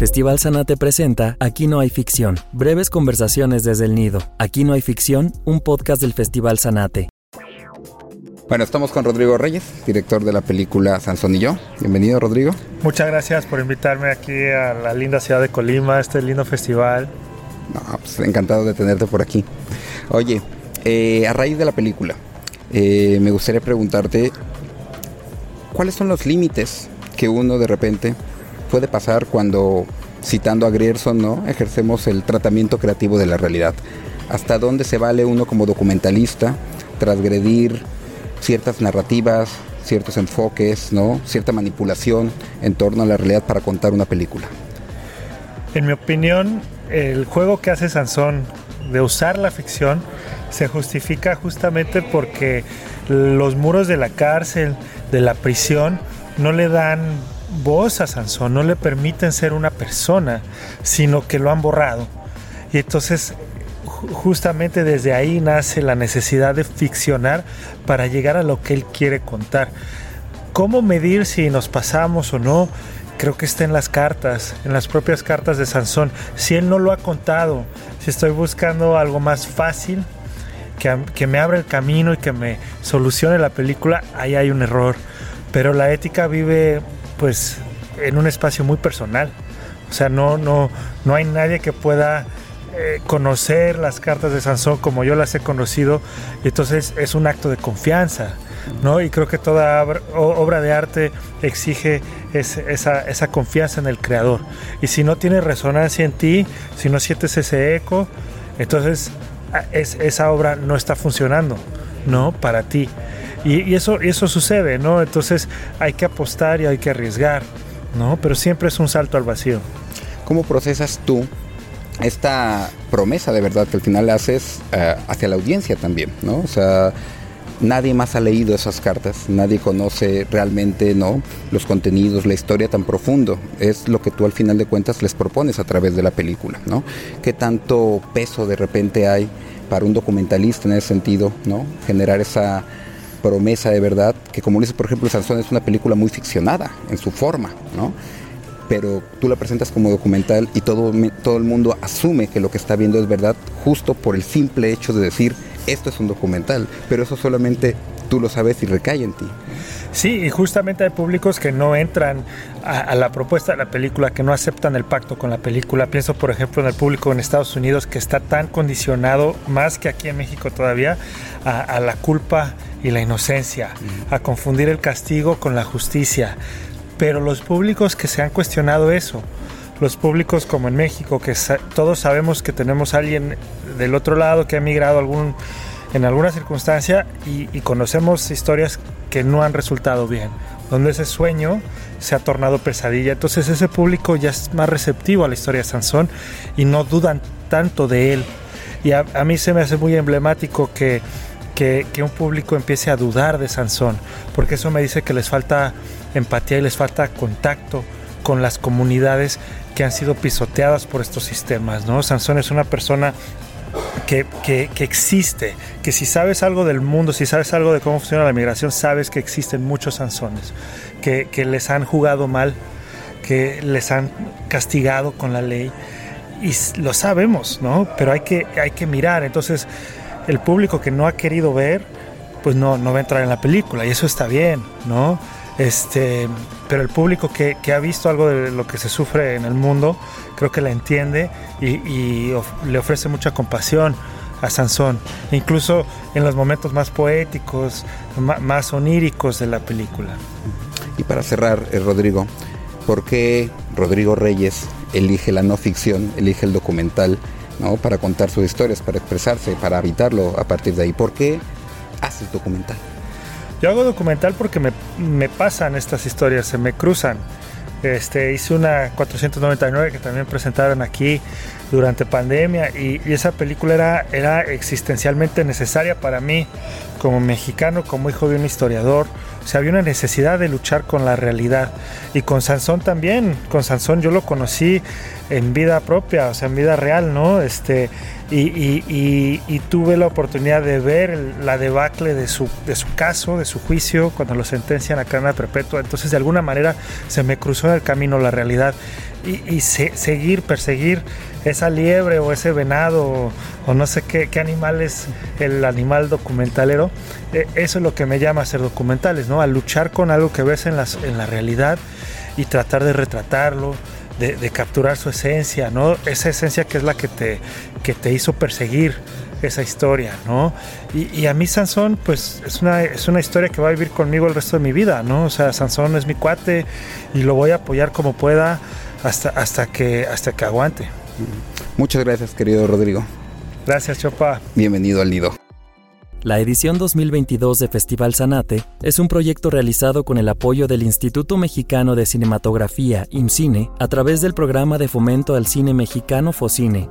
Festival Sanate presenta Aquí no hay ficción, breves conversaciones desde el nido. Aquí no hay ficción, un podcast del Festival Sanate. Bueno, estamos con Rodrigo Reyes, director de la película Sansón y yo. Bienvenido, Rodrigo. Muchas gracias por invitarme aquí a la linda ciudad de Colima, a este lindo festival. No, pues encantado de tenerte por aquí. Oye, eh, a raíz de la película, eh, me gustaría preguntarte, ¿cuáles son los límites que uno de repente puede pasar cuando, citando a Grierson, ¿no? ejercemos el tratamiento creativo de la realidad? ¿Hasta dónde se vale uno como documentalista transgredir ciertas narrativas, ciertos enfoques, ¿no? cierta manipulación en torno a la realidad para contar una película? En mi opinión, el juego que hace Sansón de usar la ficción se justifica justamente porque los muros de la cárcel, de la prisión, no le dan voz a Sansón, no le permiten ser una persona, sino que lo han borrado. Y entonces justamente desde ahí nace la necesidad de ficcionar para llegar a lo que él quiere contar. ¿Cómo medir si nos pasamos o no? Creo que está en las cartas, en las propias cartas de Sansón. Si él no lo ha contado, si estoy buscando algo más fácil, que, que me abra el camino y que me solucione la película, ahí hay un error. Pero la ética vive pues en un espacio muy personal. O sea, no, no, no hay nadie que pueda eh, conocer las cartas de Sansón como yo las he conocido. Entonces es un acto de confianza. ¿no? Y creo que toda obra de arte exige esa, esa, confianza en el creador. Y si no tiene resonancia en ti, si no sientes ese eco, entonces es, esa obra no está funcionando, ¿no? Para ti. Y, eso, eso sucede, ¿no? Entonces hay que apostar y hay que arriesgar, ¿no? Pero siempre es un salto al vacío. ¿Cómo procesas tú esta promesa de verdad que al final haces eh, hacia la audiencia también, ¿no? O sea, nadie más ha leído esas cartas, nadie conoce realmente, ¿no? Los contenidos, la historia tan profundo. Es lo que tú al final de cuentas les propones a través de la película, ¿no? ¿Qué tanto peso de repente hay para un documentalista en ese sentido, ¿no? Generar esa promesa de verdad, que como dice por ejemplo Sansón es una película muy ficcionada en su forma, ¿no? Pero tú la presentas como documental y todo, todo el mundo asume que lo que está viendo es verdad justo por el simple hecho de decir esto es un documental, pero eso solamente tú lo sabes y recae en ti. Sí, y justamente hay públicos que no entran a, la propuesta de la película, que no aceptan el pacto con la película. Pienso, por ejemplo, en el público en Estados Unidos que está tan condicionado, más que aquí en México todavía, a, la culpa y la inocencia, a confundir el castigo con la justicia. Pero los públicos que se han cuestionado eso, los públicos como en México, que todos sabemos que tenemos a alguien del otro lado que ha emigrado algún, en alguna circunstancia y, conocemos historias que no han resultado bien, donde ese sueño se ha tornado pesadilla. Entonces ese público ya es más receptivo a la historia de Sansón y no dudan tanto de él. Y a, mí se me hace muy emblemático que, que, que, un público empiece a dudar de Sansón, porque eso me dice que les falta empatía y les falta contacto con las comunidades que han sido pisoteadas por estos sistemas. ¿no? Sansón es una persona que, existe, que si sabes algo del mundo, si sabes algo de cómo funciona la migración, sabes que existen muchos Sansones, que, les han jugado mal, que les han castigado con la ley. Y lo sabemos, ¿no? Pero hay que, hay que mirar. Entonces, el público que no ha querido ver, pues no, no va a entrar en la película. Y eso está bien, ¿no? Este, pero el público que, ha visto algo de lo que se sufre en el mundo, creo que la entiende y, le ofrece mucha compasión a Sansón, incluso en los momentos más poéticos, más oníricos de la película. Y para cerrar, eh, Rodrigo, ¿por qué Rodrigo Reyes elige la no ficción, elige el documental, ¿no? para contar sus historias, para expresarse, para habitarlo a partir de ahí? ¿Por qué hace el documental? Yo hago documental porque me, pasan estas historias, se me cruzan. Este, hice una 499 que también presentaron aquí durante pandemia y, esa película era, era existencialmente necesaria para mí como mexicano, como hijo de un historiador. O sea, había una necesidad de luchar con la realidad. Y con Sansón también. Con Sansón yo lo conocí en vida propia, o sea, en vida real, ¿no? Este, y, tuve la oportunidad de ver la debacle de su, de su caso, de su juicio, cuando lo sentencian a cadena perpetua. Entonces, de alguna manera, se me cruzó en el camino la realidad. y, seguir, perseguir esa liebre o ese venado o, no sé qué, animal es el animal documentalero, e, eso es lo que me llama a hacer documentales, ¿no? A luchar con algo que ves en, las, en la realidad y tratar de retratarlo, de, capturar su esencia, ¿no? Esa esencia que es la que te, que te hizo perseguir esa historia, ¿no? Y, a mí Sansón, pues es una, es una historia que va a vivir conmigo el resto de mi vida, ¿no? O sea, Sansón es mi cuate y lo voy a apoyar como pueda hasta, hasta, que, hasta que aguante. Muchas gracias, querido Rodrigo. Gracias, Chopa. Bienvenido al nido. La edición 2022 de Festival Sanate es un proyecto realizado con el apoyo del Instituto Mexicano de Cinematografía, IMCINE, a través del programa de fomento al cine mexicano FOCINE